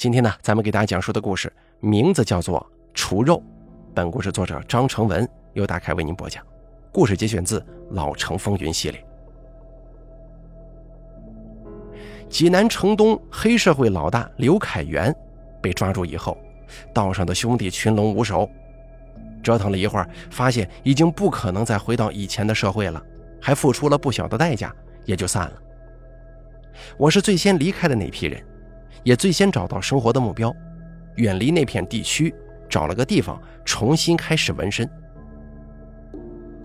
今天呢，咱们给大家讲述的故事名字叫做《除肉》。本故事作者张成文由大凯为您播讲。故事节选自《老城风云》系列。济南城东黑社会老大刘凯元被抓住以后，道上的兄弟群龙无首，折腾了一会儿，发现已经不可能再回到以前的社会了，还付出了不小的代价，也就散了。我是最先离开的那批人。也最先找到生活的目标，远离那片地区，找了个地方重新开始纹身。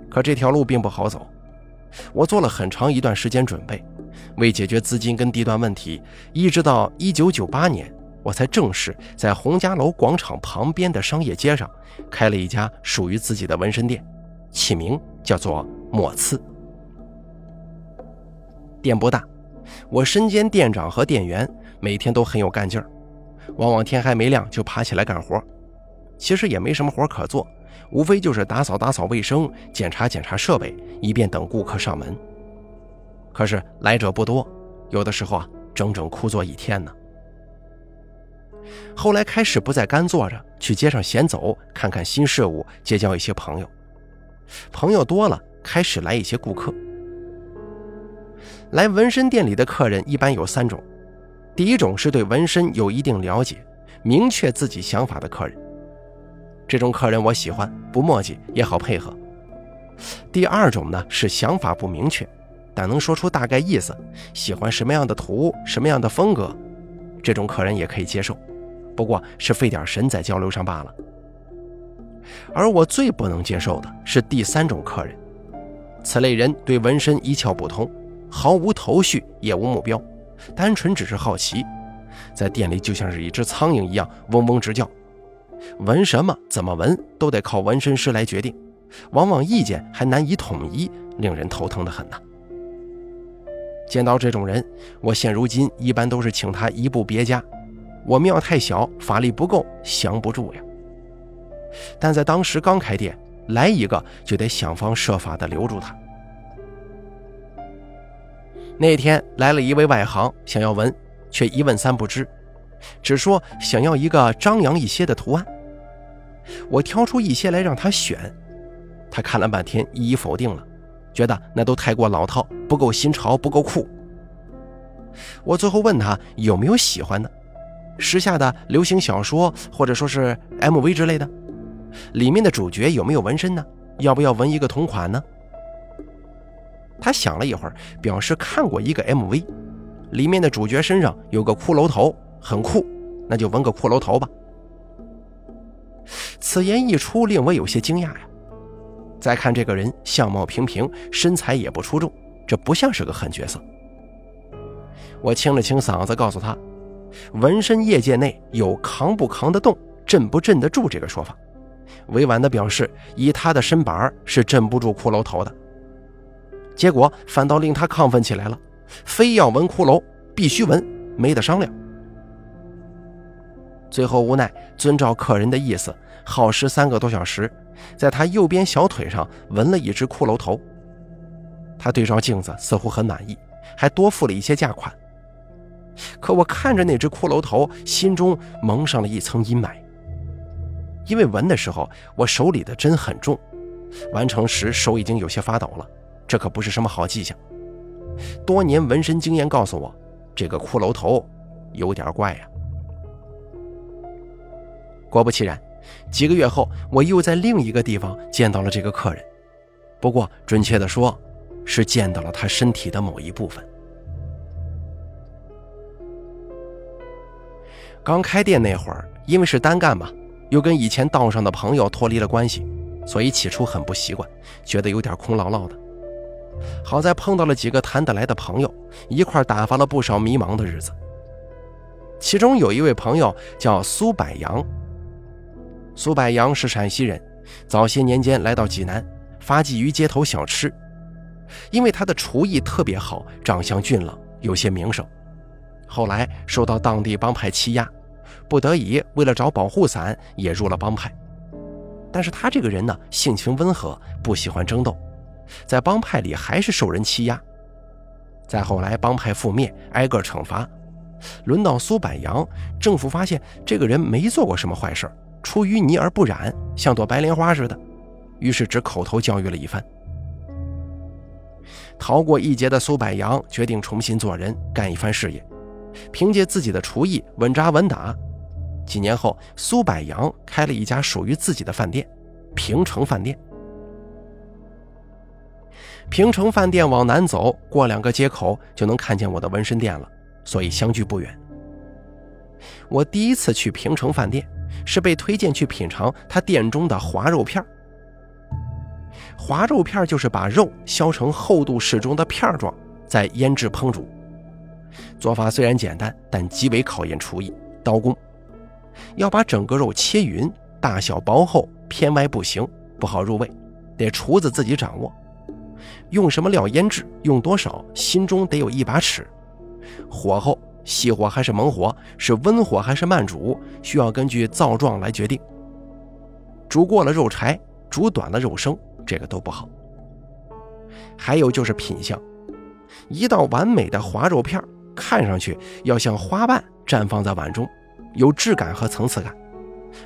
可这条路并不好走，我做了很长一段时间准备，为解决资金跟地段问题，一直到一九九八年，我才正式在洪家楼广场旁边的商业街上开了一家属于自己的纹身店，起名叫做墨刺。店不大，我身兼店长和店员。每天都很有干劲儿，往往天还没亮就爬起来干活。其实也没什么活可做，无非就是打扫打扫卫生、检查检查设备，以便等顾客上门。可是来者不多，有的时候啊，整整枯坐一天呢。后来开始不再干坐着，去街上闲走，看看新事物，结交一些朋友。朋友多了，开始来一些顾客。来纹身店里的客人一般有三种。第一种是对纹身有一定了解、明确自己想法的客人，这种客人我喜欢，不墨迹也好配合。第二种呢是想法不明确，但能说出大概意思，喜欢什么样的图、什么样的风格，这种客人也可以接受，不过是费点神在交流上罢了。而我最不能接受的是第三种客人，此类人对纹身一窍不通，毫无头绪，也无目标。单纯只是好奇，在店里就像是一只苍蝇一样嗡嗡直叫。纹什么、怎么纹都得靠纹身师来决定，往往意见还难以统一，令人头疼的很呐。见到这种人，我现如今一般都是请他移步别家。我庙太小，法力不够，降不住呀。但在当时刚开店，来一个就得想方设法的留住他。那天来了一位外行，想要纹，却一问三不知，只说想要一个张扬一些的图案。我挑出一些来让他选，他看了半天，一一否定了，觉得那都太过老套，不够新潮，不够酷。我最后问他有没有喜欢的，时下的流行小说或者说是 MV 之类的，里面的主角有没有纹身呢？要不要纹一个同款呢？他想了一会儿，表示看过一个 MV，里面的主角身上有个骷髅头，很酷，那就纹个骷髅头吧。此言一出，令我有些惊讶呀。再看这个人，相貌平平，身材也不出众，这不像是个狠角色。我清了清嗓子，告诉他，纹身业界内有“扛不扛得动，镇不镇得住”这个说法，委婉地表示，以他的身板是镇不住骷髅头的。结果反倒令他亢奋起来了，非要纹骷髅，必须纹，没得商量。最后无奈遵照客人的意思，耗时三个多小时，在他右边小腿上纹了一只骷髅头。他对照镜子，似乎很满意，还多付了一些价款。可我看着那只骷髅头，心中蒙上了一层阴霾，因为纹的时候我手里的针很重，完成时手已经有些发抖了。这可不是什么好迹象。多年纹身经验告诉我，这个骷髅头有点怪呀。果不其然，几个月后，我又在另一个地方见到了这个客人。不过，准确的说，是见到了他身体的某一部分。刚开店那会儿，因为是单干嘛，又跟以前道上的朋友脱离了关系，所以起初很不习惯，觉得有点空落落的。好在碰到了几个谈得来的朋友，一块打发了不少迷茫的日子。其中有一位朋友叫苏百阳。苏百阳是陕西人，早些年间来到济南，发迹于街头小吃。因为他的厨艺特别好，长相俊朗，有些名声。后来受到当地帮派欺压，不得已为了找保护伞，也入了帮派。但是他这个人呢，性情温和，不喜欢争斗。在帮派里还是受人欺压，再后来帮派覆灭，挨个惩罚，轮到苏柏阳，政府发现这个人没做过什么坏事，出淤泥而不染，像朵白莲花似的，于是只口头教育了一番。逃过一劫的苏柏阳决定重新做人，干一番事业。凭借自己的厨艺，稳扎稳打。几年后，苏柏阳开了一家属于自己的饭店——平城饭店。平城饭店往南走，过两个街口就能看见我的纹身店了，所以相距不远。我第一次去平城饭店，是被推荐去品尝他店中的滑肉片滑肉片就是把肉削成厚度适中的片状，再腌制烹煮。做法虽然简单，但极为考验厨艺、刀工。要把整个肉切匀，大小薄厚偏歪不行，不好入味，得厨子自己掌握。用什么料腌制，用多少，心中得有一把尺。火候，细火还是猛火，是温火还是慢煮，需要根据灶状来决定。煮过了肉柴，煮短了肉生，这个都不好。还有就是品相，一道完美的滑肉片，看上去要像花瓣绽放在碗中，有质感和层次感。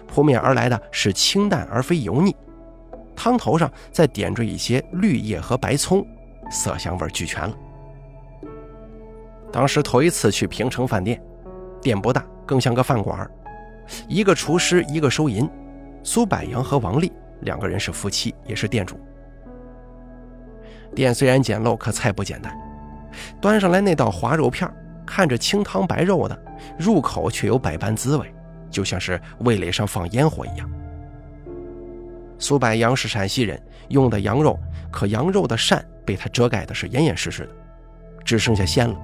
扑面而来的是清淡而非油腻。汤头上再点缀一些绿叶和白葱，色香味俱全了。当时头一次去平城饭店，店不大，更像个饭馆一个厨师，一个收银。苏柏阳和王丽两个人是夫妻，也是店主。店虽然简陋，可菜不简单。端上来那道滑肉片，看着清汤白肉的，入口却有百般滋味，就像是味蕾上放烟火一样。苏柏阳是陕西人，用的羊肉，可羊肉的膻被他遮盖的是严严实实的，只剩下鲜了。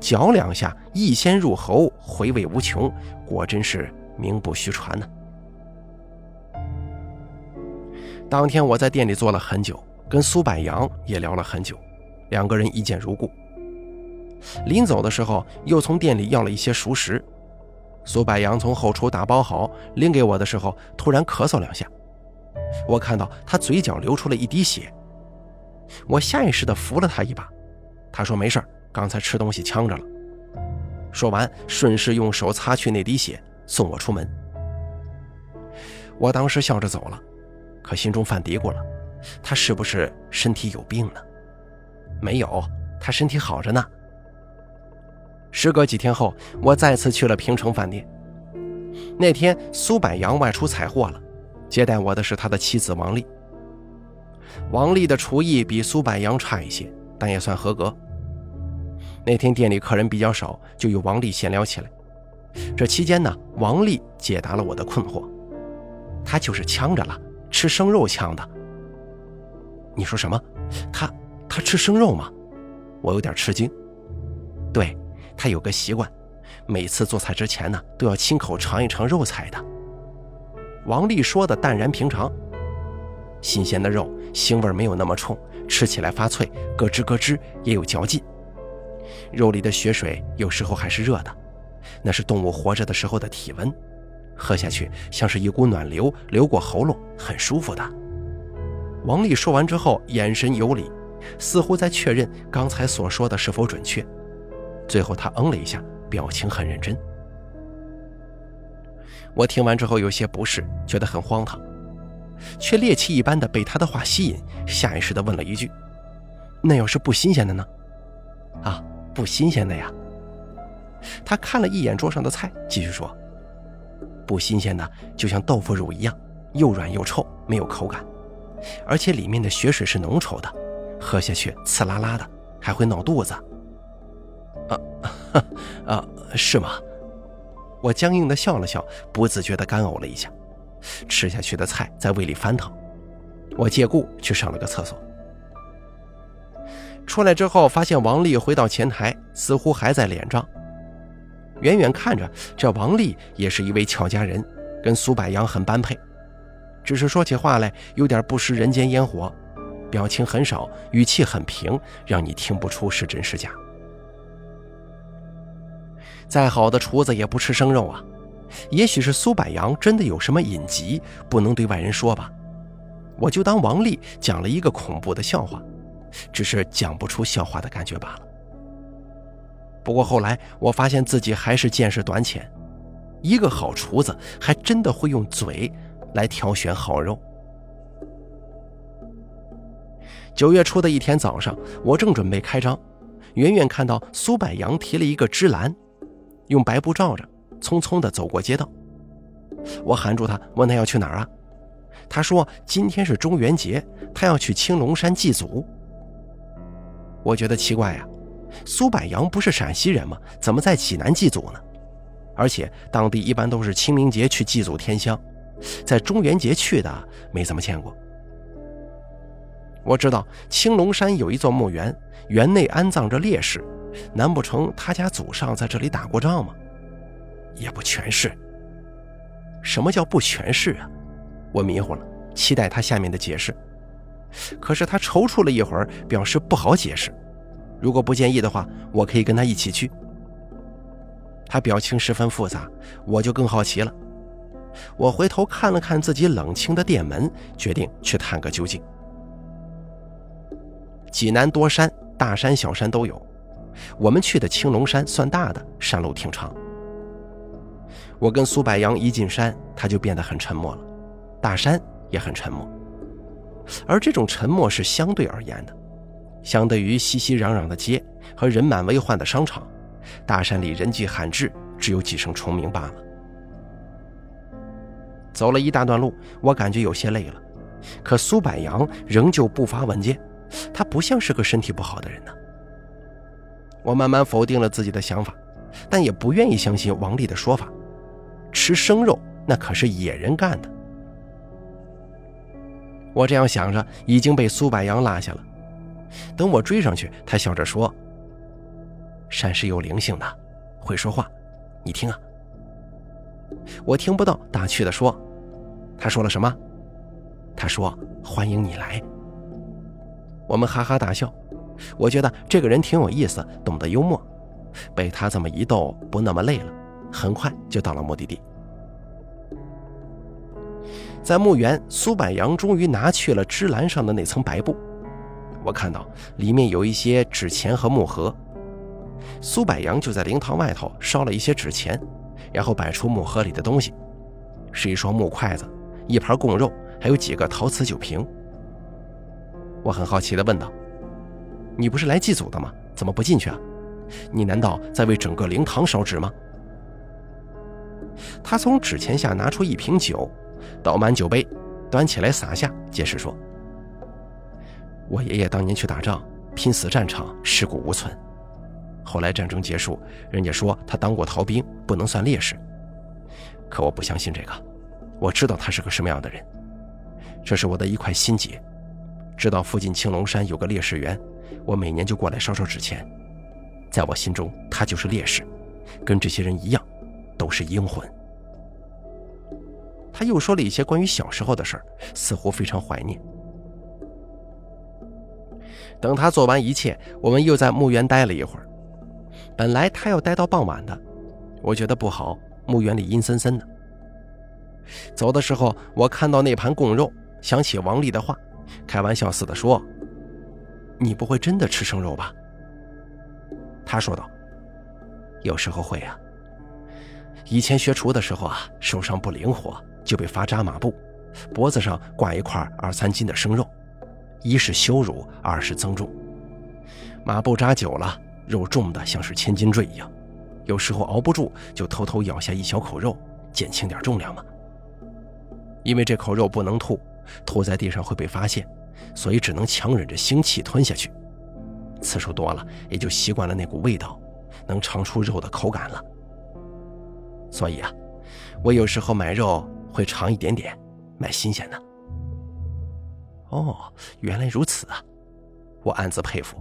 嚼两下，一鲜入喉，回味无穷，果真是名不虚传呢。当天我在店里坐了很久，跟苏柏阳也聊了很久，两个人一见如故。临走的时候，又从店里要了一些熟食。苏柏阳从后厨打包好，拎给我的时候，突然咳嗽两下。我看到他嘴角流出了一滴血，我下意识地扶了他一把。他说：“没事刚才吃东西呛着了。”说完，顺势用手擦去那滴血，送我出门。我当时笑着走了，可心中犯嘀咕了：他是不是身体有病呢？没有，他身体好着呢。时隔几天后，我再次去了平城饭店。那天苏柏阳外出采货了。接待我的是他的妻子王丽。王丽的厨艺比苏柏阳差一些，但也算合格。那天店里客人比较少，就与王丽闲聊起来。这期间呢，王丽解答了我的困惑：他就是呛着了，吃生肉呛的。你说什么？他他吃生肉吗？我有点吃惊。对他有个习惯，每次做菜之前呢，都要亲口尝一尝肉菜的。王丽说的淡然平常，新鲜的肉腥味没有那么冲，吃起来发脆，咯吱咯吱也有嚼劲。肉里的血水有时候还是热的，那是动物活着的时候的体温，喝下去像是一股暖流流过喉咙，很舒服的。王丽说完之后，眼神有礼，似乎在确认刚才所说的是否准确。最后，她嗯了一下，表情很认真。我听完之后有些不适，觉得很荒唐，却猎奇一般的被他的话吸引，下意识的问了一句：“那要是不新鲜的呢？”“啊，不新鲜的呀。”他看了一眼桌上的菜，继续说：“不新鲜的就像豆腐乳一样，又软又臭，没有口感，而且里面的血水是浓稠的，喝下去刺啦啦的，还会闹肚子。”“啊，啊，是吗？”我僵硬的笑了笑，不自觉的干呕了一下，吃下去的菜在胃里翻腾。我借故去上了个厕所。出来之后，发现王丽回到前台，似乎还在脸账。远远看着，这王丽也是一位俏佳人，跟苏柏阳很般配，只是说起话来有点不食人间烟火，表情很少，语气很平，让你听不出是真是假。再好的厨子也不吃生肉啊！也许是苏柏阳真的有什么隐疾，不能对外人说吧。我就当王丽讲了一个恐怖的笑话，只是讲不出笑话的感觉罢了。不过后来我发现自己还是见识短浅，一个好厨子还真的会用嘴来挑选好肉。九月初的一天早上，我正准备开张，远远看到苏柏阳提了一个芝兰，用白布罩着，匆匆地走过街道。我喊住他，问他要去哪儿啊？他说今天是中元节，他要去青龙山祭祖。我觉得奇怪呀，苏柏阳不是陕西人吗？怎么在济南祭祖呢？而且当地一般都是清明节去祭祖天香，在中元节去的没怎么见过。我知道青龙山有一座墓园，园内安葬着烈士，难不成他家祖上在这里打过仗吗？也不全是。什么叫不全是啊？我迷糊了，期待他下面的解释。可是他踌躇了一会儿，表示不好解释。如果不介意的话，我可以跟他一起去。他表情十分复杂，我就更好奇了。我回头看了看自己冷清的店门，决定去探个究竟。济南多山，大山小山都有。我们去的青龙山算大的，山路挺长。我跟苏柏阳一进山，他就变得很沉默了，大山也很沉默。而这种沉默是相对而言的，相对于熙熙攘攘的街和人满为患的商场，大山里人迹罕至，只有几声虫鸣罢了。走了一大段路，我感觉有些累了，可苏柏阳仍旧步伐稳健，他不像是个身体不好的人呢。我慢慢否定了自己的想法，但也不愿意相信王丽的说法。吃生肉那可是野人干的。我这样想着，已经被苏柏阳落下了。等我追上去，他笑着说：“山是有灵性的，会说话，你听啊。”我听不到，打趣的说：“他说了什么？”他说：“欢迎你来。”我们哈哈大笑。我觉得这个人挺有意思，懂得幽默。被他这么一逗，不那么累了。很快就到了目的地，在墓园，苏柏阳终于拿去了芝兰上的那层白布。我看到里面有一些纸钱和木盒，苏柏阳就在灵堂外头烧了一些纸钱，然后摆出木盒里的东西，是一双木筷子、一盘贡肉，还有几个陶瓷酒瓶。我很好奇地问道：“你不是来祭祖的吗？怎么不进去啊？你难道在为整个灵堂烧纸吗？”他从纸钱下拿出一瓶酒，倒满酒杯，端起来洒下，解释说：“我爷爷当年去打仗，拼死战场，尸骨无存。后来战争结束，人家说他当过逃兵，不能算烈士。可我不相信这个，我知道他是个什么样的人。这是我的一块心结。知道附近青龙山有个烈士园，我每年就过来烧烧纸钱。在我心中，他就是烈士，跟这些人一样。”都是英魂。他又说了一些关于小时候的事儿，似乎非常怀念。等他做完一切，我们又在墓园待了一会儿。本来他要待到傍晚的，我觉得不好，墓园里阴森森的。走的时候，我看到那盘供肉，想起王丽的话，开玩笑似的说：“你不会真的吃生肉吧？”他说道：“有时候会啊。”以前学厨的时候啊，手上不灵活，就被罚扎马步，脖子上挂一块二三斤的生肉，一是羞辱，二是增重。马步扎久了，肉重的像是千斤坠一样，有时候熬不住，就偷偷咬下一小口肉，减轻点重量嘛。因为这口肉不能吐，吐在地上会被发现，所以只能强忍着腥气吞下去。次数多了，也就习惯了那股味道，能尝出肉的口感了。所以啊，我有时候买肉会尝一点点，买新鲜的。哦，原来如此啊！我暗自佩服。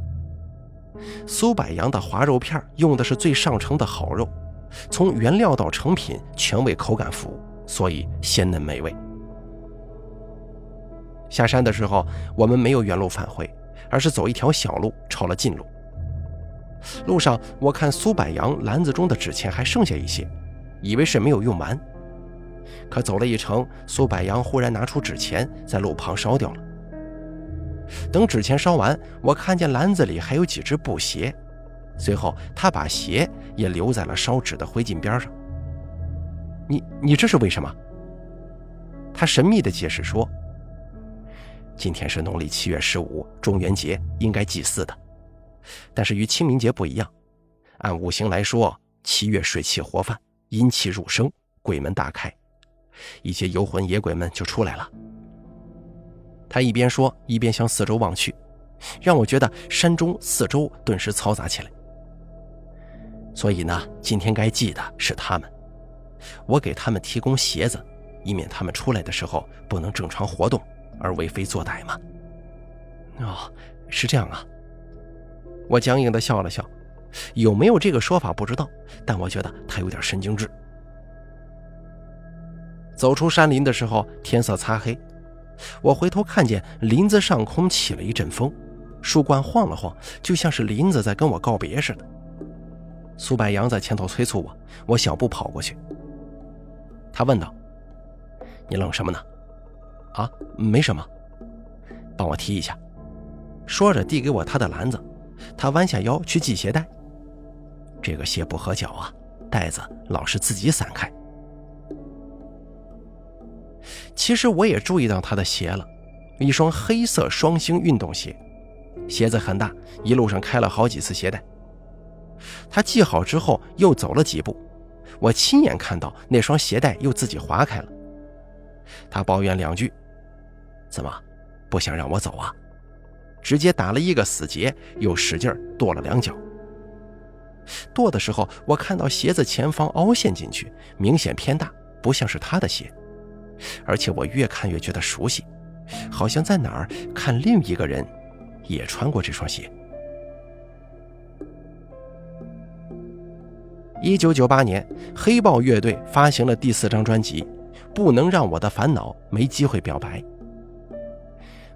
苏柏阳的滑肉片用的是最上乘的好肉，从原料到成品全为口感服务，所以鲜嫩美味。下山的时候，我们没有原路返回，而是走一条小路，抄了近路。路上，我看苏柏阳篮子中的纸钱还剩下一些。以为是没有用完，可走了一程，苏柏阳忽然拿出纸钱，在路旁烧掉了。等纸钱烧完，我看见篮子里还有几只布鞋，随后他把鞋也留在了烧纸的灰烬边上。你你这是为什么？他神秘的解释说：“今天是农历七月十五，中元节，应该祭祀的。但是与清明节不一样，按五行来说，七月水气活泛，阴气入生，鬼门大开，一些游魂野鬼们就出来了。”他一边说，一边向四周望去，让我觉得山中四周顿时嘈杂起来。所以呢，今天该祭的是他们。我给他们提供鞋子，以免他们出来的时候不能正常活动而为非作歹吗。哦，是这样啊。我僵硬的笑了笑，有没有这个说法不知道，但我觉得他有点神经质。走出山林的时候，天色擦黑，我回头看见林子上空起了一阵风，树冠晃了晃，就像是林子在跟我告别似的。苏柏阳在前头催促我，我小步跑过去。他问道：“你冷什么呢？”“啊，没什么。”“帮我提一下。”说着递给我他的篮子。他弯下腰去系鞋带。这个鞋不合脚啊，带子老是自己散开。其实我也注意到他的鞋了，一双黑色双星运动鞋，鞋子很大，一路上开了好几次鞋带。他系好之后又走了几步。我亲眼看到那双鞋带又自己划开了。他抱怨两句：“怎么，不想让我走啊？”直接打了一个死结，又使劲跺了两脚。跺的时候，我看到鞋子前方凹陷进去，明显偏大，不像是他的鞋。而且我越看越觉得熟悉，好像在哪儿看另一个人也穿过这双鞋。一九九八年，黑豹乐队发行了第四张专辑《不能让我的烦恼没机会表白》。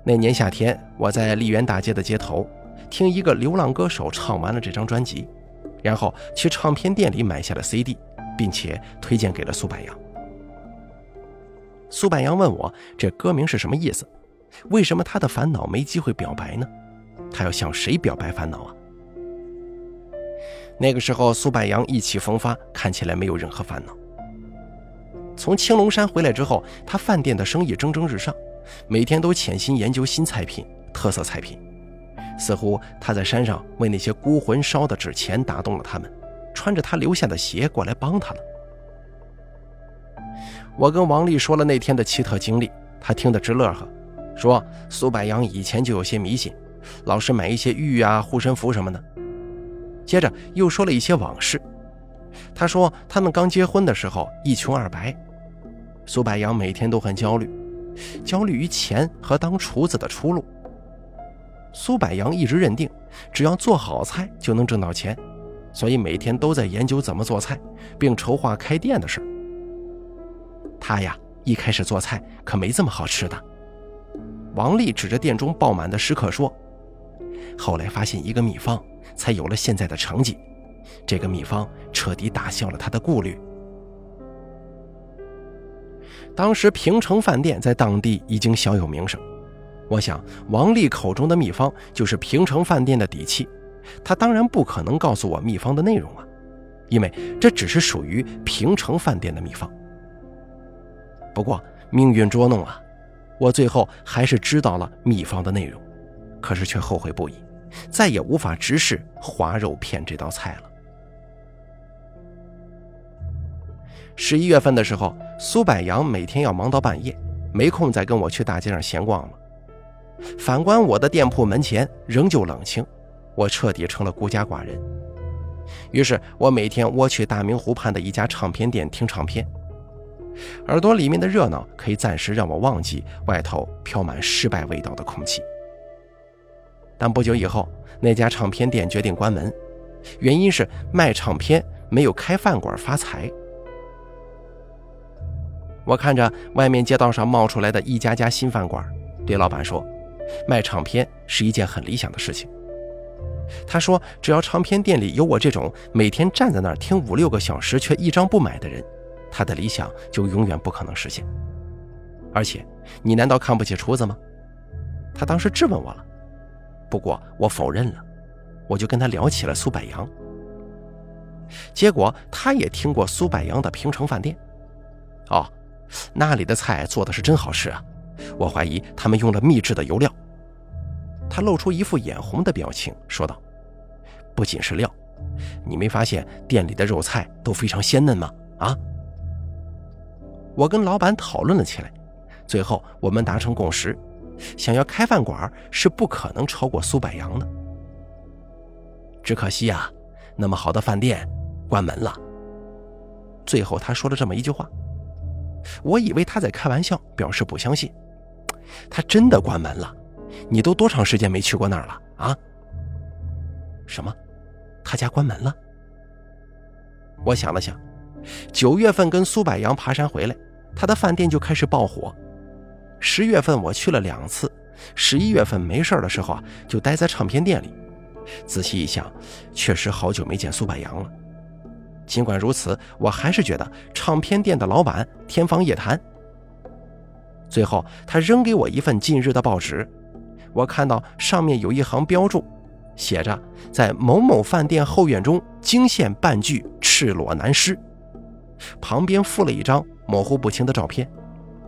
那年夏天，我在丽园大街的街头，听一个流浪歌手唱完了这张专辑，然后去唱片店里买下了 CD，并且推荐给了苏柏阳。苏柏阳问我这歌名是什么意思？为什么他的烦恼没机会表白呢？他要向谁表白烦恼啊？那个时候，苏柏阳意气风发，看起来没有任何烦恼。从青龙山回来之后，他饭店的生意蒸蒸日上，每天都潜心研究新菜品、特色菜品。似乎他在山上为那些孤魂烧的纸钱打动了他们，穿着他留下的鞋过来帮他了。我跟王丽说了那天的奇特经历，他听得直乐呵，说苏柏阳以前就有些迷信，老是买一些玉啊、护身符什么的。接着又说了一些往事。他说，他们刚结婚的时候一穷二白，苏柏阳每天都很焦虑，焦虑于钱和当厨子的出路。苏柏阳一直认定，只要做好菜就能挣到钱，所以每天都在研究怎么做菜，并筹划开店的事儿他呀，一开始做菜可没这么好吃的。王丽指着店中爆满的食客说：“后来发现一个秘方。”才有了现在的成绩，这个秘方彻底打消了他的顾虑。当时平城饭店在当地已经小有名声，我想王丽口中的秘方就是平城饭店的底气，他当然不可能告诉我秘方的内容啊，因为这只是属于平城饭店的秘方。不过命运捉弄啊，我最后还是知道了秘方的内容，可是却后悔不已。再也无法直视滑肉片这道菜了。十一月份的时候，苏柏阳每天要忙到半夜，没空再跟我去大街上闲逛了。反观我的店铺门前仍旧冷清，我彻底成了孤家寡人。于是我每天窝去大明湖畔的一家唱片店听唱片，耳朵里面的热闹可以暂时让我忘记外头飘满失败味道的空气。但不久以后，那家唱片店决定关门，原因是卖唱片没有开饭馆发财。我看着外面街道上冒出来的一家家新饭馆，对老板说：“卖唱片是一件很理想的事情。”他说：“只要唱片店里有我这种每天站在那儿听五六个小时却一张不买的人，他的理想就永远不可能实现。而且，你难道看不起厨子吗？”他当时质问我了。不过我否认了，我就跟他聊起了苏百阳。结果他也听过苏百阳的平城饭店。哦，那里的菜做的是真好吃啊！我怀疑他们用了秘制的油料。他露出一副眼红的表情，说道：“不仅是料，你没发现店里的肉菜都非常鲜嫩吗？”啊！我跟老板讨论了起来，最后我们达成共识，想要开饭馆是不可能超过苏百阳的。只可惜啊，那么好的饭店关门了。最后他说了这么一句话，我以为他在开玩笑，表示不相信。他真的关门了？你都多长时间没去过那儿了啊？什么？他家关门了？我想了想。九月份跟苏百阳爬山回来，他的饭店就开始爆火。十月份我去了两次，十一月份没事的时候啊，就待在唱片店里。仔细一想，确实好久没见苏百阳了。尽管如此，我还是觉得唱片店的老板天方夜谭。最后，他扔给我一份近日的报纸，我看到上面有一行标注，写着在某某饭店后院中惊现半具赤裸男尸。旁边附了一张模糊不清的照片，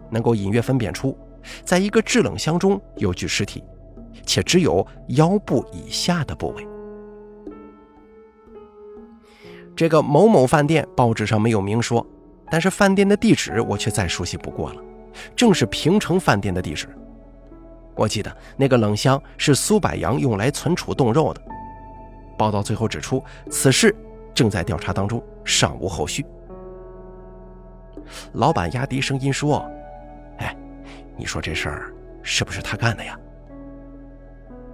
能够隐约分辨出，在一个制冷箱中有具尸体，且只有腰部以下的部位。这个某某饭店报纸上没有明说，但是饭店的地址我却再熟悉不过了，正是平城饭店的地址。我记得那个冷箱是苏百阳用来存储冻肉的。报道最后指出，此事正在调查当中，尚无后续。老板压低声音说：“哎，你说这事儿是不是他干的呀？”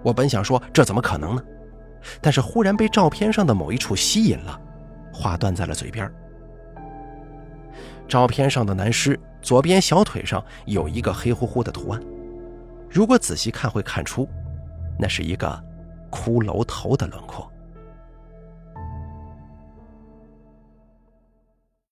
我本想说这怎么可能呢，但是忽然被照片上的某一处吸引了，话断在了嘴边。照片上的男尸左边小腿上有一个黑乎乎的图案，如果仔细看会看出，那是一个骷髅头的轮廓。